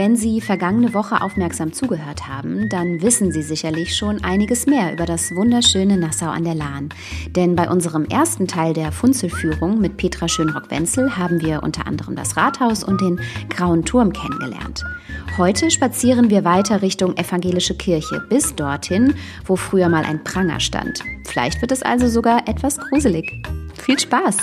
Wenn Sie vergangene Woche aufmerksam zugehört haben, dann wissen Sie sicherlich schon einiges mehr über das wunderschöne Nassau an der Lahn. Denn bei unserem ersten Teil der Funzelführung mit Petra Schönrock-Wenzel haben wir unter anderem das Rathaus und den Grauen Turm kennengelernt. Heute spazieren wir weiter Richtung evangelische Kirche, bis dorthin, wo früher mal ein Pranger stand. Vielleicht wird es also sogar etwas gruselig. Viel Spaß!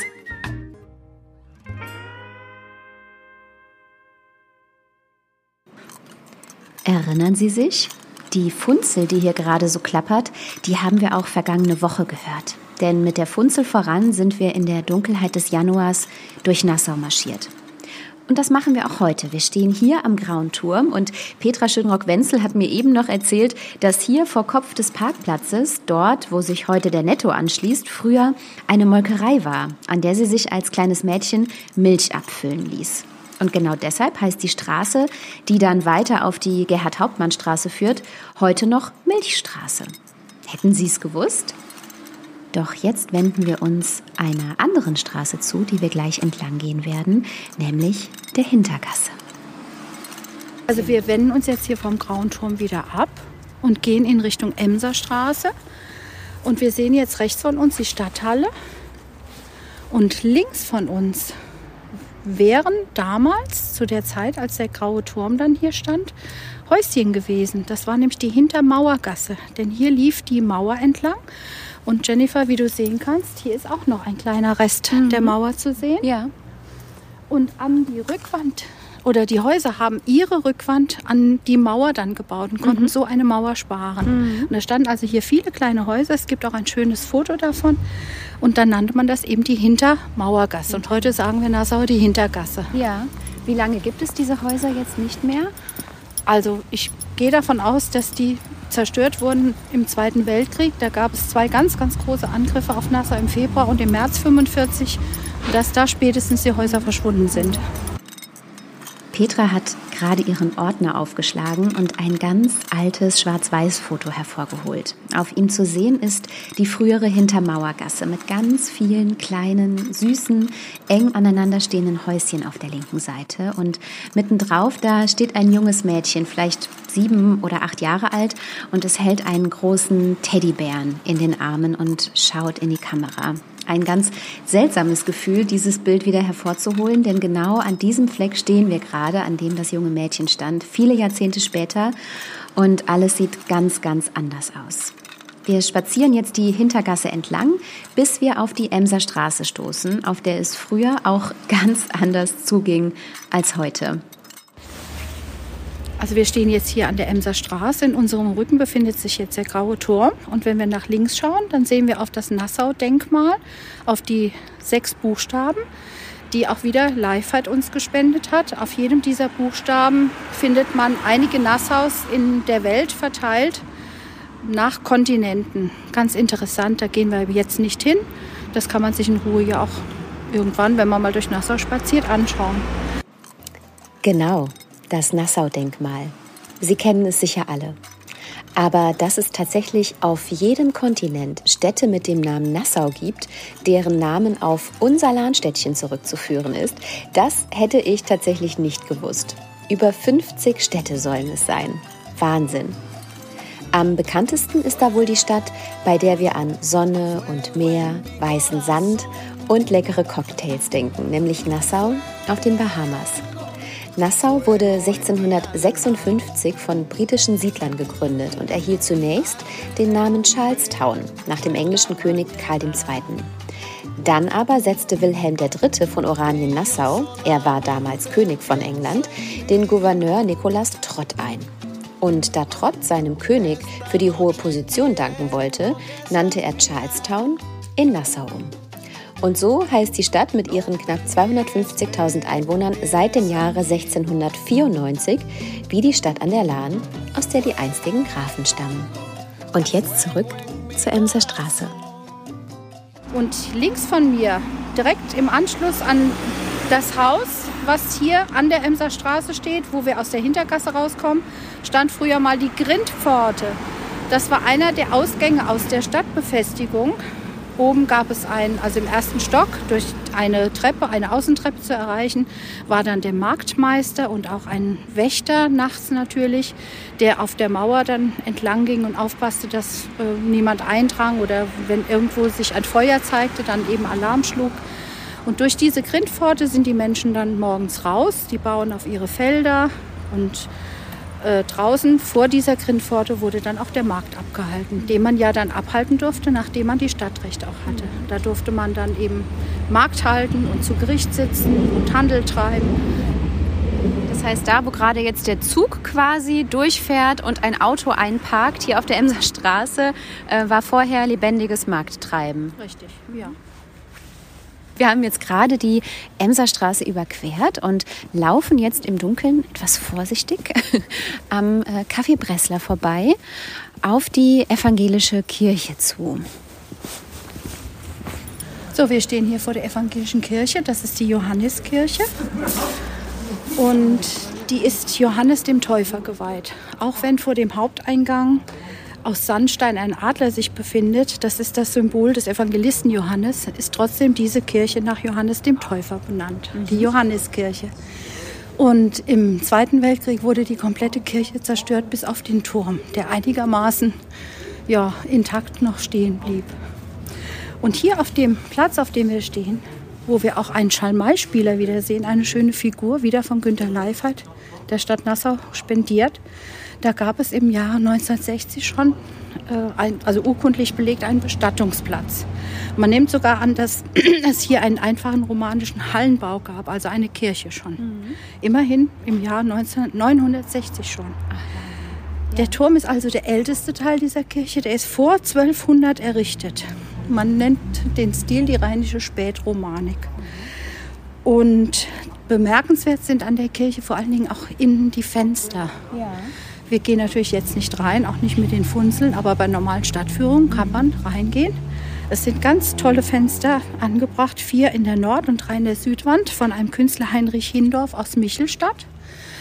Erinnern Sie sich? Die Funzel, die hier gerade so klappert, die haben wir auch vergangene Woche gehört. Denn mit der Funzel voran sind wir in der Dunkelheit des Januars durch Nassau marschiert. Und das machen wir auch heute. Wir stehen hier am Grauen Turm und Petra Schönrock-Wenzel hat mir eben noch erzählt, dass hier vor Kopf des Parkplatzes, dort, wo sich heute der Netto anschließt, früher eine Molkerei war, an der sie sich als kleines Mädchen Milch abfüllen ließ. Und genau deshalb heißt die Straße, die dann weiter auf die Gerhard-Hauptmann-Straße führt, heute noch Milchstraße. Hätten Sie es gewusst? Doch jetzt wenden wir uns einer anderen Straße zu, die wir gleich entlang gehen werden, nämlich der Hintergasse. Also wir wenden uns jetzt hier vom Grauen Turm wieder ab und gehen in Richtung Emserstraße. Und wir sehen jetzt rechts von uns die Stadthalle und links von uns wären damals, zu der Zeit, als der graue Turm dann hier stand, Häuschen gewesen. Das war nämlich die Hintermauergasse, denn hier lief die Mauer entlang. Und Jennifer, wie du sehen kannst, hier ist auch noch ein kleiner Rest mhm. der Mauer zu sehen. Ja. Und an die Rückwand oder die Häuser haben ihre Rückwand an die Mauer dann gebaut und konnten mhm. so eine Mauer sparen. Mhm. Und da standen also hier viele kleine Häuser. Es gibt auch ein schönes Foto davon. Und dann nannte man das eben die Hintermauergasse. Und heute sagen wir Nassau die Hintergasse. Ja. Wie lange gibt es diese Häuser jetzt nicht mehr? Also ich gehe davon aus, dass die zerstört wurden im Zweiten Weltkrieg. Da gab es zwei ganz, ganz große Angriffe auf Nassau im Februar und im März 45, dass da spätestens die Häuser verschwunden sind. Petra hat gerade ihren Ordner aufgeschlagen und ein ganz altes Schwarz-Weiß-Foto hervorgeholt. Auf ihm zu sehen ist die frühere Hintermauergasse mit ganz vielen kleinen, süßen, eng aneinanderstehenden Häuschen auf der linken Seite. Und mittendrauf, da steht ein junges Mädchen, vielleicht sieben oder acht Jahre alt, und es hält einen großen Teddybären in den Armen und schaut in die Kamera ein ganz seltsames Gefühl, dieses Bild wieder hervorzuholen, denn genau an diesem Fleck stehen wir gerade, an dem das junge Mädchen stand, viele Jahrzehnte später und alles sieht ganz, ganz anders aus. Wir spazieren jetzt die Hintergasse entlang, bis wir auf die Emser Straße stoßen, auf der es früher auch ganz anders zuging als heute. Also wir stehen jetzt hier an der Emser Straße. In unserem Rücken befindet sich jetzt der Graue Turm. Und wenn wir nach links schauen, dann sehen wir auf das Nassau-Denkmal, auf die sechs Buchstaben, die auch wieder Leifert uns gespendet hat. Auf jedem dieser Buchstaben findet man einige Nassaus in der Welt verteilt nach Kontinenten. Ganz interessant, da gehen wir jetzt nicht hin. Das kann man sich in Ruhe ja auch irgendwann, wenn man mal durch Nassau spaziert, anschauen. Genau, das Nassau-Denkmal. Sie kennen es sicher alle. Aber dass es tatsächlich auf jedem Kontinent Städte mit dem Namen Nassau gibt, deren Namen auf unser Lahnstädtchen zurückzuführen ist, das hätte ich tatsächlich nicht gewusst. Über 50 Städte sollen es sein. Wahnsinn. Am bekanntesten ist da wohl die Stadt, bei der wir an Sonne und Meer, weißen Sand und leckere Cocktails denken, nämlich Nassau auf den Bahamas. Nassau wurde 1656 von britischen Siedlern gegründet und erhielt zunächst den Namen Charlestown nach dem englischen König Karl II. Dann aber setzte Wilhelm III. von Oranien-Nassau, er war damals König von England, den Gouverneur Nicholas Trott ein. Und da Trott seinem König für die hohe Position danken wollte, nannte er Charlestown in Nassau um. Und so heißt die Stadt mit ihren knapp 250.000 Einwohnern seit dem Jahre 1694 wie die Stadt an der Lahn, aus der die einstigen Grafen stammen. Und jetzt zurück zur Emser Straße. Und links von mir, direkt im Anschluss an das Haus, was hier an der Emser Straße steht, wo wir aus der Hintergasse rauskommen, stand früher mal die Grindpforte. Das war einer der Ausgänge aus der Stadtbefestigung. Oben gab es einen, also im ersten Stock, durch eine Treppe, eine Außentreppe zu erreichen, war dann der Marktmeister und auch ein Wächter nachts natürlich, der auf der Mauer dann entlang ging und aufpasste, dass äh, niemand eindrang oder wenn irgendwo sich ein Feuer zeigte, dann eben Alarm schlug. Und durch diese Grindpforte sind die Menschen dann morgens raus, die bauen auf ihre Felder und äh, draußen vor dieser Grindpforte wurde dann auch der Markt abgehalten, den man ja dann abhalten durfte, nachdem man die Stadtrechte auch hatte. Da durfte man dann eben Markt halten und zu Gericht sitzen und Handel treiben. Das heißt, da, wo gerade jetzt der Zug quasi durchfährt und ein Auto einparkt, hier auf der Emser Straße, äh, war vorher lebendiges Markttreiben. Richtig, ja. Wir haben jetzt gerade die Emserstraße überquert und laufen jetzt im Dunkeln etwas vorsichtig am äh, Café Bressler vorbei auf die evangelische Kirche zu. So, wir stehen hier vor der evangelischen Kirche. Das ist die Johanneskirche. Und die ist Johannes dem Täufer geweiht. Auch wenn vor dem Haupteingang aus Sandstein ein Adler sich befindet, das ist das Symbol des Evangelisten Johannes, ist trotzdem diese Kirche nach Johannes dem Täufer benannt, die mhm. Johanneskirche. Und im Zweiten Weltkrieg wurde die komplette Kirche zerstört bis auf den Turm, der einigermaßen ja, intakt noch stehen blieb. Und hier auf dem Platz, auf dem wir stehen, wo wir auch einen Schalmei-Spieler wiedersehen, eine schöne Figur, wieder von Günter Leifert, der Stadt Nassau spendiert, da gab es im Jahr 1960 schon, äh, ein, also urkundlich belegt, einen Bestattungsplatz. Man nimmt sogar an, dass es hier einen einfachen romanischen Hallenbau gab, also eine Kirche schon. Mhm. Immerhin im Jahr 1960 schon. Ach, Der Turm ist also der älteste Teil dieser Kirche. Der ist vor 1200 errichtet. Man nennt den Stil die rheinische Spätromanik. Und bemerkenswert sind an der Kirche vor allen Dingen auch innen die Fenster. Ja. Wir gehen natürlich jetzt nicht rein, auch nicht mit den Funzeln, aber bei normalen Stadtführungen kann man reingehen. Es sind ganz tolle Fenster angebracht, vier in der Nord- und drei in der Südwand von einem Künstler Heinrich Hindorf aus Michelstadt.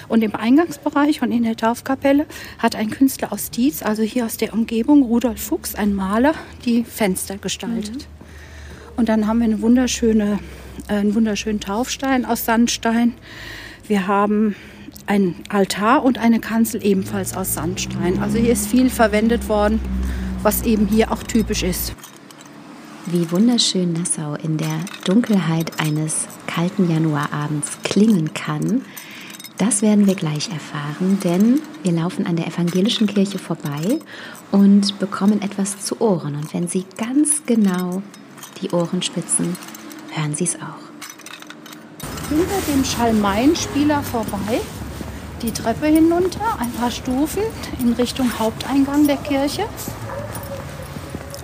Und im Eingangsbereich und in der Taufkapelle hat ein Künstler aus Dietz, also hier aus der Umgebung, Rudolf Fuchs, ein Maler, die Fenster gestaltet. Mhm. Und dann haben wir eine wunderschöne, einen wunderschönen Taufstein aus Sandstein. Wir haben ein Altar und eine Kanzel ebenfalls aus Sandstein. Also hier ist viel verwendet worden, was eben hier auch typisch ist. Wie wunderschön Nassau in der Dunkelheit eines kalten Januarabends klingen kann, das werden wir gleich erfahren, denn wir laufen an der evangelischen Kirche vorbei und bekommen etwas zu Ohren. Und wenn Sie ganz genau die Ohren spitzen, hören Sie es auch. Hinter dem Schalmeinspieler vorbei die Treppe hinunter, ein paar Stufen in Richtung Haupteingang der Kirche.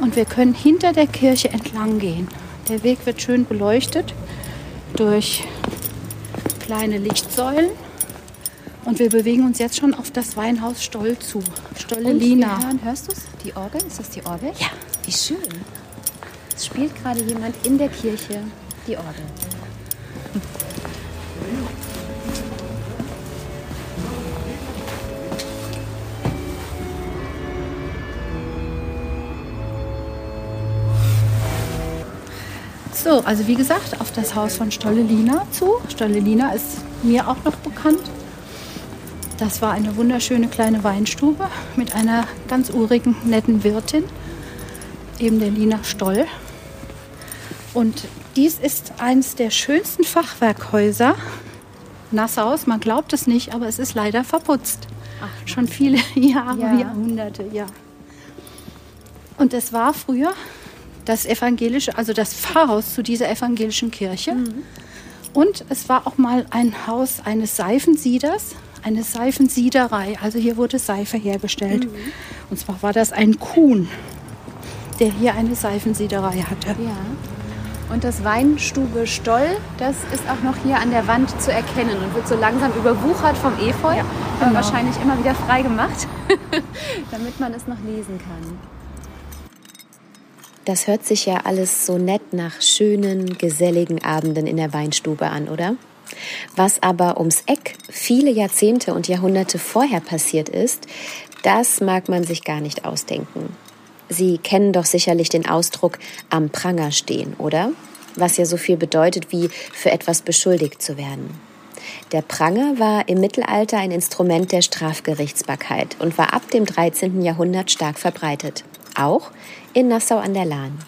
Und wir können hinter der Kirche entlang gehen. Der Weg wird schön beleuchtet durch kleine Lichtsäulen. Und wir bewegen uns jetzt schon auf das Weinhaus Stoll zu. Stollelina. hörst du es? Die Orgel? Ist das die Orgel? Ja. Wie schön. Es spielt gerade jemand in der Kirche die Orgel. So, also wie gesagt, auf das Haus von Stollelina zu. Stollelina ist mir auch noch bekannt. Das war eine wunderschöne kleine Weinstube mit einer ganz urigen, netten Wirtin, eben der Lina Stoll. Und dies ist eines der schönsten Fachwerkhäuser Nassaus. Man glaubt es nicht, aber es ist leider verputzt. Ach, Schon viele Jahre, ja. Jahrhunderte, ja. Und es war früher das evangelische, also das Pfarrhaus zu dieser evangelischen Kirche. Mhm. Und es war auch mal ein Haus eines Seifensieders, eine Seifensiederei. Also hier wurde Seife hergestellt. Mhm. Und zwar war das ein Kuhn, der hier eine Seifensiederei hatte. Ja. Und das Weinstube Stoll, das ist auch noch hier an der Wand zu erkennen und wird so langsam überwuchert vom Efeu, ja, aber genau. wahrscheinlich immer wieder frei gemacht, damit man es noch lesen kann. Das hört sich ja alles so nett nach schönen, geselligen Abenden in der Weinstube an, oder? Was aber ums Eck viele Jahrzehnte und Jahrhunderte vorher passiert ist, das mag man sich gar nicht ausdenken. Sie kennen doch sicherlich den Ausdruck am Pranger stehen, oder? Was ja so viel bedeutet wie für etwas beschuldigt zu werden. Der Pranger war im Mittelalter ein Instrument der Strafgerichtsbarkeit und war ab dem 13. Jahrhundert stark verbreitet, auch in Nassau an der Lahn.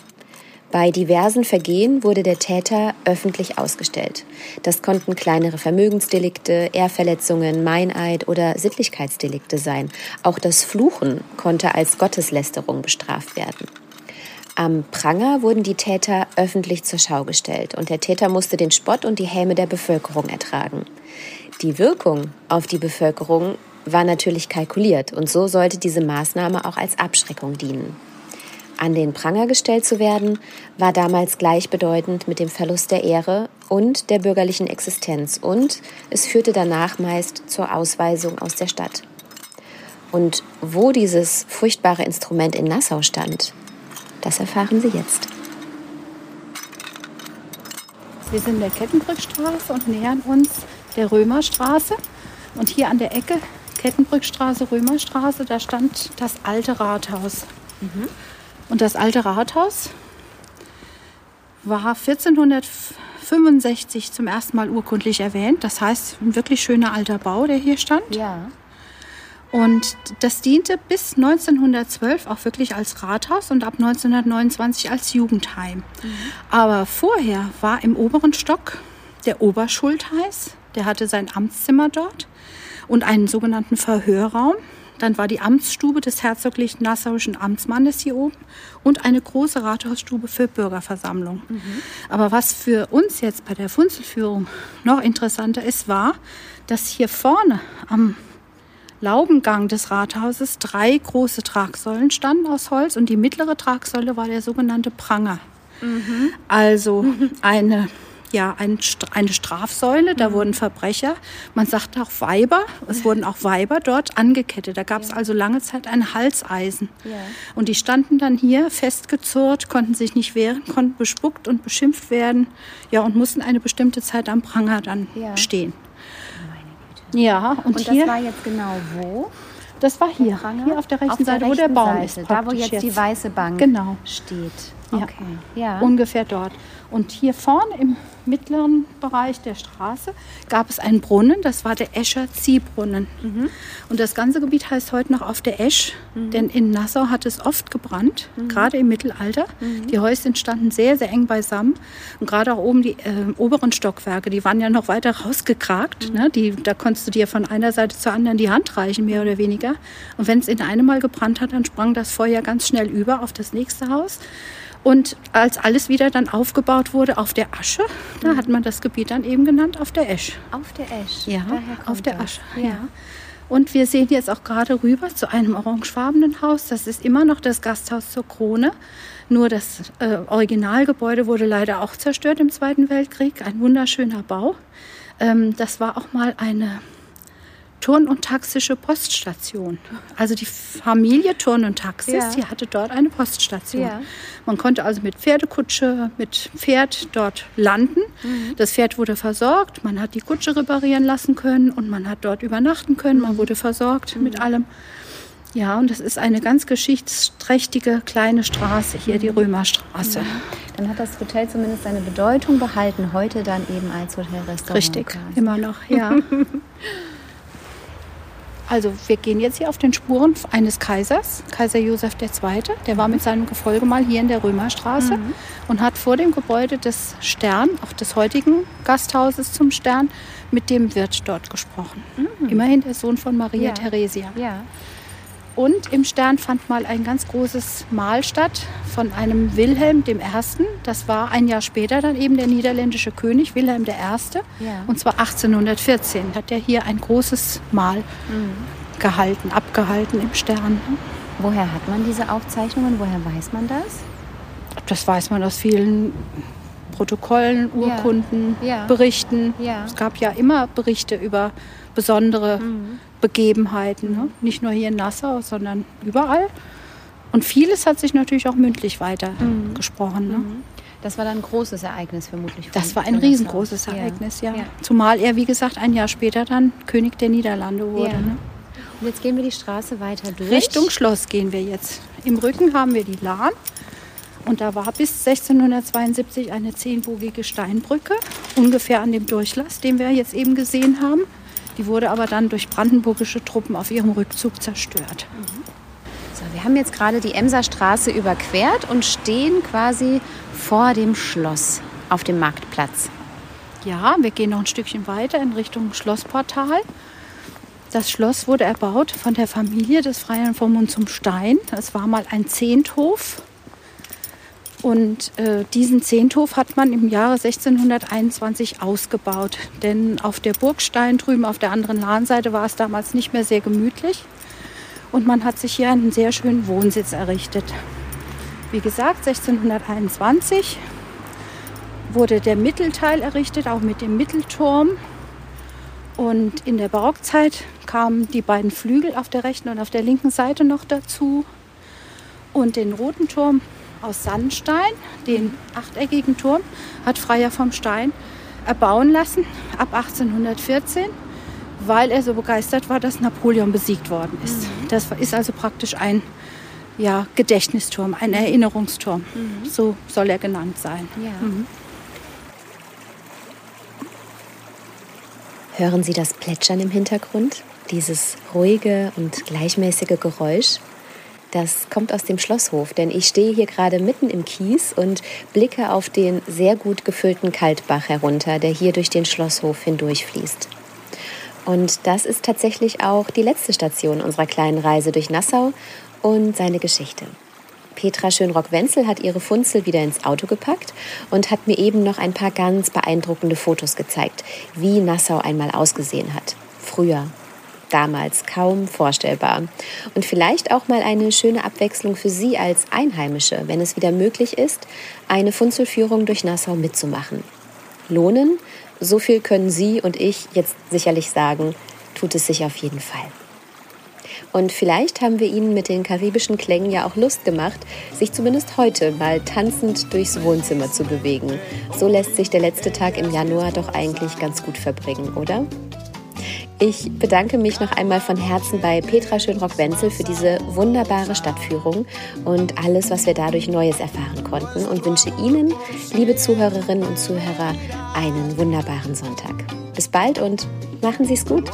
Bei diversen Vergehen wurde der Täter öffentlich ausgestellt. Das konnten kleinere Vermögensdelikte, Ehrverletzungen, Meineid oder Sittlichkeitsdelikte sein. Auch das Fluchen konnte als Gotteslästerung bestraft werden. Am Pranger wurden die Täter öffentlich zur Schau gestellt und der Täter musste den Spott und die Häme der Bevölkerung ertragen. Die Wirkung auf die Bevölkerung war natürlich kalkuliert und so sollte diese Maßnahme auch als Abschreckung dienen. An den Pranger gestellt zu werden, war damals gleichbedeutend mit dem Verlust der Ehre und der bürgerlichen Existenz und es führte danach meist zur Ausweisung aus der Stadt. Und wo dieses furchtbare Instrument in Nassau stand, das erfahren Sie jetzt. Wir sind in der Kettenbrückstraße und nähern uns der Römerstraße. Und hier an der Ecke Kettenbrückstraße, Römerstraße, da stand das alte Rathaus. Mhm. Und das alte Rathaus war 1465 zum ersten Mal urkundlich erwähnt. Das heißt, ein wirklich schöner alter Bau, der hier stand. Ja. Und das diente bis 1912 auch wirklich als Rathaus und ab 1929 als Jugendheim. Mhm. Aber vorher war im oberen Stock der Oberschultheiß, der hatte sein Amtszimmer dort und einen sogenannten Verhörraum. Dann war die Amtsstube des herzoglich nassauischen Amtsmannes hier oben und eine große Rathausstube für Bürgerversammlung. Mhm. Aber was für uns jetzt bei der Funzelführung noch interessanter ist, war, dass hier vorne am Laubengang des Rathauses drei große Tragsäulen standen aus Holz und die mittlere Tragsäule war der sogenannte Pranger. Mhm. Also eine ja ein, eine Strafsäule, da mhm. wurden Verbrecher, man sagt auch Weiber, es wurden auch Weiber dort angekettet. Da gab es ja. also lange Zeit ein Halseisen. Ja. Und die standen dann hier festgezurrt, konnten sich nicht wehren, konnten bespuckt und beschimpft werden ja, und mussten eine bestimmte Zeit am Pranger dann ja. stehen. Ja, und, und hier, das war jetzt genau wo? Das war hier, hier auf der rechten auf der Seite, rechten wo der Baum Seite, ist. Da, wo jetzt, jetzt, die weiße Bank genau. steht. Okay. Ja. Ungefähr dort. Und hier vorne im mittleren Bereich der Straße gab es einen Brunnen, das war der Escher Ziehbrunnen. Mhm. Und das ganze Gebiet heißt heute noch auf der Esch, mhm. denn in Nassau hat es oft gebrannt, mhm. gerade im Mittelalter. Mhm. Die Häuschen standen sehr, sehr eng beisammen. Und gerade auch oben die äh, oberen Stockwerke, die waren ja noch weiter rausgekragt. Mhm. Ne? Die, da konntest du dir von einer Seite zur anderen die Hand reichen, mehr oder weniger. Und wenn es in einem Mal gebrannt hat, dann sprang das Feuer ganz schnell über auf das nächste Haus. Und als alles wieder dann aufgebaut wurde auf der Asche, da mhm. hat man das Gebiet dann eben genannt auf der Esch. Auf der Esch? Ja, auf der Asche. Ja. ja. Und wir sehen jetzt auch gerade rüber zu einem orangefarbenen Haus. Das ist immer noch das Gasthaus zur Krone. Nur das äh, Originalgebäude wurde leider auch zerstört im Zweiten Weltkrieg. Ein wunderschöner Bau. Ähm, das war auch mal eine Turn- und Taxische Poststation. Also die Familie Turn und Taxis, ja. die hatte dort eine Poststation. Ja. Man konnte also mit Pferdekutsche, mit Pferd dort landen. Mhm. Das Pferd wurde versorgt, man hat die Kutsche reparieren lassen können und man hat dort übernachten können. Man wurde versorgt mhm. mit allem. Ja, und das ist eine ganz geschichtsträchtige kleine Straße hier, die mhm. Römerstraße. Ja. Dann hat das Hotel zumindest seine Bedeutung behalten, heute dann eben als Hotelrestaurant. Richtig, immer noch, ja. Also wir gehen jetzt hier auf den Spuren eines Kaisers, Kaiser Josef II. Der war mit seinem Gefolge mal hier in der Römerstraße mhm. und hat vor dem Gebäude des Stern, auch des heutigen Gasthauses zum Stern, mit dem Wirt dort gesprochen. Mhm. Immerhin der Sohn von Maria ja. Theresia. Ja. Und im Stern fand mal ein ganz großes Mahl statt von einem Wilhelm I. Das war ein Jahr später dann eben der niederländische König Wilhelm I. Ja. Und zwar 1814 hat er hier ein großes Mahl mhm. gehalten, abgehalten im Stern. Woher hat man diese Aufzeichnungen? Woher weiß man das? Das weiß man aus vielen Protokollen, Urkunden, ja. Ja. Berichten. Es gab ja immer Berichte über besondere mhm. Begebenheiten. Ne? Nicht nur hier in Nassau, sondern überall. Und vieles hat sich natürlich auch mündlich weitergesprochen. Mhm. Ne? Mhm. Das war dann ein großes Ereignis vermutlich. Das war ein riesengroßes Ereignis, ja. ja. Zumal er, wie gesagt, ein Jahr später dann König der Niederlande wurde. Ja. Ne? Und jetzt gehen wir die Straße weiter durch. Richtung Schloss gehen wir jetzt. Im Rücken haben wir die Lahn. Und da war bis 1672 eine zehnbogige Steinbrücke, ungefähr an dem Durchlass, den wir jetzt eben gesehen haben. Die wurde aber dann durch brandenburgische Truppen auf ihrem Rückzug zerstört. So, wir haben jetzt gerade die Emserstraße überquert und stehen quasi vor dem Schloss auf dem Marktplatz. Ja, wir gehen noch ein Stückchen weiter in Richtung Schlossportal. Das Schloss wurde erbaut von der Familie des Freiherrn von Mund zum Stein. Es war mal ein Zehnthof und äh, diesen Zehnthof hat man im Jahre 1621 ausgebaut. Denn auf der Burgstein drüben auf der anderen Lahnseite war es damals nicht mehr sehr gemütlich. Und man hat sich hier einen sehr schönen Wohnsitz errichtet. Wie gesagt, 1621 wurde der Mittelteil errichtet, auch mit dem Mittelturm. Und in der Barockzeit kamen die beiden Flügel auf der rechten und auf der linken Seite noch dazu. Und den roten Turm aus Sandstein, den achteckigen Turm, hat Freier vom Stein erbauen lassen ab 1814, weil er so begeistert war, dass Napoleon besiegt worden ist. Mhm. Das ist also praktisch ein ja, Gedächtnisturm, ein Erinnerungsturm. Mhm. So soll er genannt sein. Ja. Mhm. Hören Sie das Plätschern im Hintergrund? Dieses ruhige und gleichmäßige Geräusch? Das kommt aus dem Schlosshof, denn ich stehe hier gerade mitten im Kies und blicke auf den sehr gut gefüllten Kaltbach herunter, der hier durch den Schlosshof hindurchfließt. Und das ist tatsächlich auch die letzte Station unserer kleinen Reise durch Nassau und seine Geschichte. Petra Schönrock-Wenzel hat ihre Funzel wieder ins Auto gepackt und hat mir eben noch ein paar ganz beeindruckende Fotos gezeigt, wie Nassau einmal ausgesehen hat. Früher, damals kaum vorstellbar. Und vielleicht auch mal eine schöne Abwechslung für Sie als Einheimische, wenn es wieder möglich ist, eine Funzelführung durch Nassau mitzumachen. Lohnen, so viel können Sie und ich jetzt sicherlich sagen, tut es sich auf jeden Fall. Und vielleicht haben wir Ihnen mit den karibischen Klängen ja auch Lust gemacht, sich zumindest heute mal tanzend durchs Wohnzimmer zu bewegen. So lässt sich der letzte Tag im Januar doch eigentlich ganz gut verbringen, oder? Ich bedanke mich noch einmal von Herzen bei Petra Schönrock-Wenzel für diese wunderbare Stadtführung und alles, was wir dadurch Neues erfahren konnten und wünsche Ihnen, liebe Zuhörerinnen und Zuhörer, einen wunderbaren Sonntag. Bis bald und machen Sie es gut.